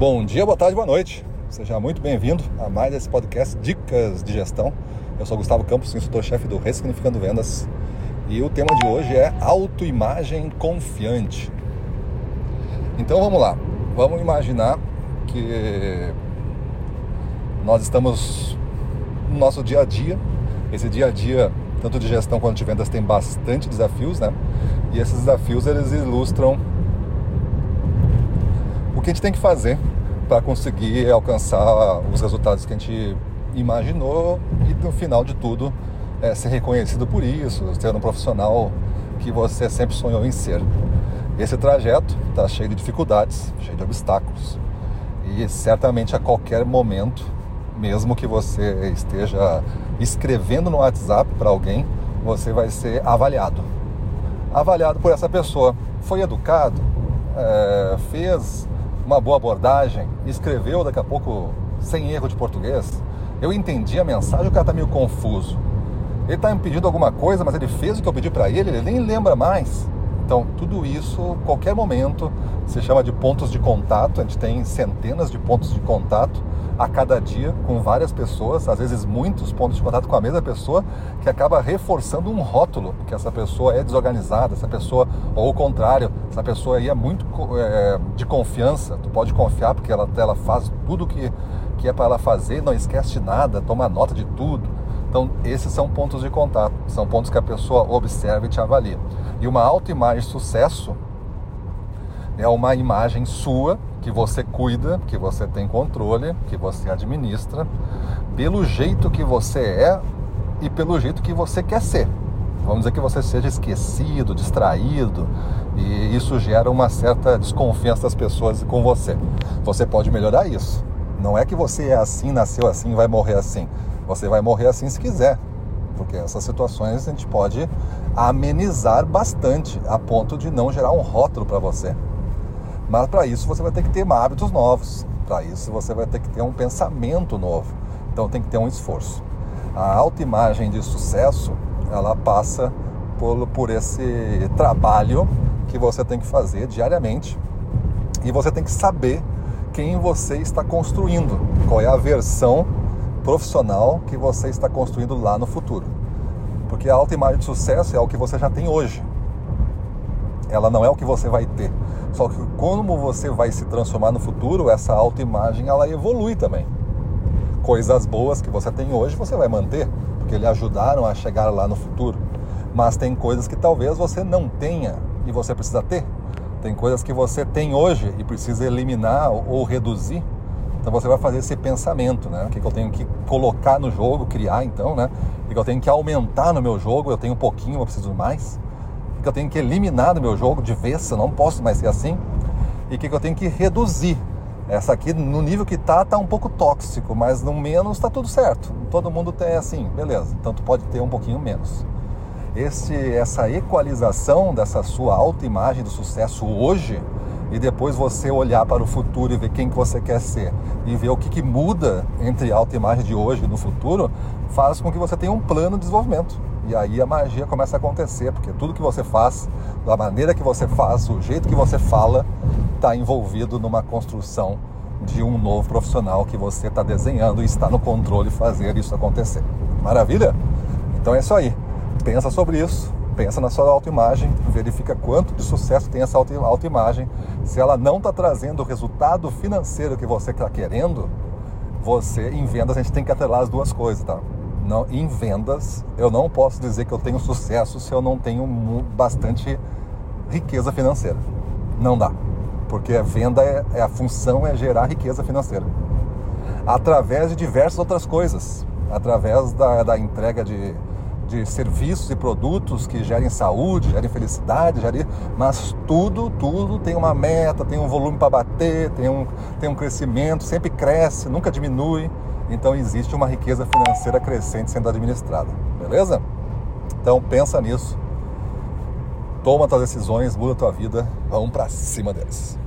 Bom dia, boa tarde, boa noite. Seja muito bem-vindo a mais esse podcast Dicas de Gestão. Eu sou Gustavo Campos, instrutor-chefe do Ressignificando Vendas. E o tema de hoje é autoimagem confiante. Então vamos lá. Vamos imaginar que nós estamos no nosso dia a dia. Esse dia a dia, tanto de gestão quanto de vendas, tem bastante desafios, né? E esses desafios eles ilustram o que a gente tem que fazer para conseguir alcançar os resultados que a gente imaginou e no final de tudo é, ser reconhecido por isso, ser um profissional que você sempre sonhou em ser. Esse trajeto está cheio de dificuldades, cheio de obstáculos e certamente a qualquer momento, mesmo que você esteja escrevendo no WhatsApp para alguém, você vai ser avaliado. Avaliado por essa pessoa. Foi educado? É, fez uma boa abordagem, escreveu daqui a pouco sem erro de português. Eu entendi a mensagem, o cara está meio confuso. Ele está me pedindo alguma coisa, mas ele fez o que eu pedi para ele, ele nem lembra mais. Então, tudo isso, qualquer momento, se chama de pontos de contato. A gente tem centenas de pontos de contato a cada dia com várias pessoas, às vezes muitos pontos de contato com a mesma pessoa, que acaba reforçando um rótulo que essa pessoa é desorganizada, essa pessoa, ou o contrário, essa pessoa aí é muito é, de confiança, tu pode confiar porque ela, ela faz tudo que, que é para ela fazer, não esquece nada, toma nota de tudo. Então, esses são pontos de contato, são pontos que a pessoa observa e te avalia. E uma autoimagem de sucesso é uma imagem sua que você cuida, que você tem controle, que você administra, pelo jeito que você é e pelo jeito que você quer ser. Vamos dizer que você seja esquecido, distraído, e isso gera uma certa desconfiança das pessoas com você. Você pode melhorar isso. Não é que você é assim, nasceu assim, vai morrer assim. Você vai morrer assim se quiser, porque essas situações a gente pode amenizar bastante a ponto de não gerar um rótulo para você. Mas para isso você vai ter que ter hábitos novos. Para isso você vai ter que ter um pensamento novo. Então tem que ter um esforço. A autoimagem de sucesso, ela passa por, por esse trabalho que você tem que fazer diariamente. E você tem que saber quem você está construindo, qual é a versão profissional que você está construindo lá no futuro. Porque a autoimagem de sucesso é o que você já tem hoje. Ela não é o que você vai ter. Só que como você vai se transformar no futuro, essa autoimagem ela evolui também. Coisas boas que você tem hoje você vai manter, porque lhe ajudaram a chegar lá no futuro. Mas tem coisas que talvez você não tenha e você precisa ter. Tem coisas que você tem hoje e precisa eliminar ou reduzir. Então você vai fazer esse pensamento, né? O que, eu tenho que colocar no jogo, criar então, né? O que eu tenho que aumentar no meu jogo, eu tenho um pouquinho, eu preciso mais que eu tenho que eliminar do meu jogo de vez, eu não posso mais ser assim, e o que eu tenho que reduzir. Essa aqui, no nível que tá, tá um pouco tóxico, mas no menos tá tudo certo. Todo mundo tem assim, beleza. Então tu pode ter um pouquinho menos. Esse, essa equalização dessa sua autoimagem do sucesso hoje e depois você olhar para o futuro e ver quem que você quer ser e ver o que, que muda entre a autoimagem de hoje e no futuro, faz com que você tenha um plano de desenvolvimento. E aí a magia começa a acontecer, porque tudo que você faz, da maneira que você faz, o jeito que você fala, está envolvido numa construção de um novo profissional que você está desenhando e está no controle fazer isso acontecer. Maravilha? Então é isso aí. Pensa sobre isso, pensa na sua autoimagem, verifica quanto de sucesso tem essa autoimagem. Se ela não está trazendo o resultado financeiro que você está querendo, você em vendas a gente tem que atrelar as duas coisas, tá? não, em vendas, eu não posso dizer que eu tenho sucesso se eu não tenho bastante riqueza financeira. Não dá. Porque a venda, é, é, a função é gerar riqueza financeira. Através de diversas outras coisas. Através da, da entrega de, de serviços e produtos que gerem saúde, gerem felicidade, gerem... mas tudo, tudo tem uma meta, tem um volume para bater, tem um, tem um crescimento, sempre cresce, nunca diminui. Então existe uma riqueza financeira crescente sendo administrada, beleza? Então pensa nisso, toma tuas decisões, muda tua vida, vamos para cima deles.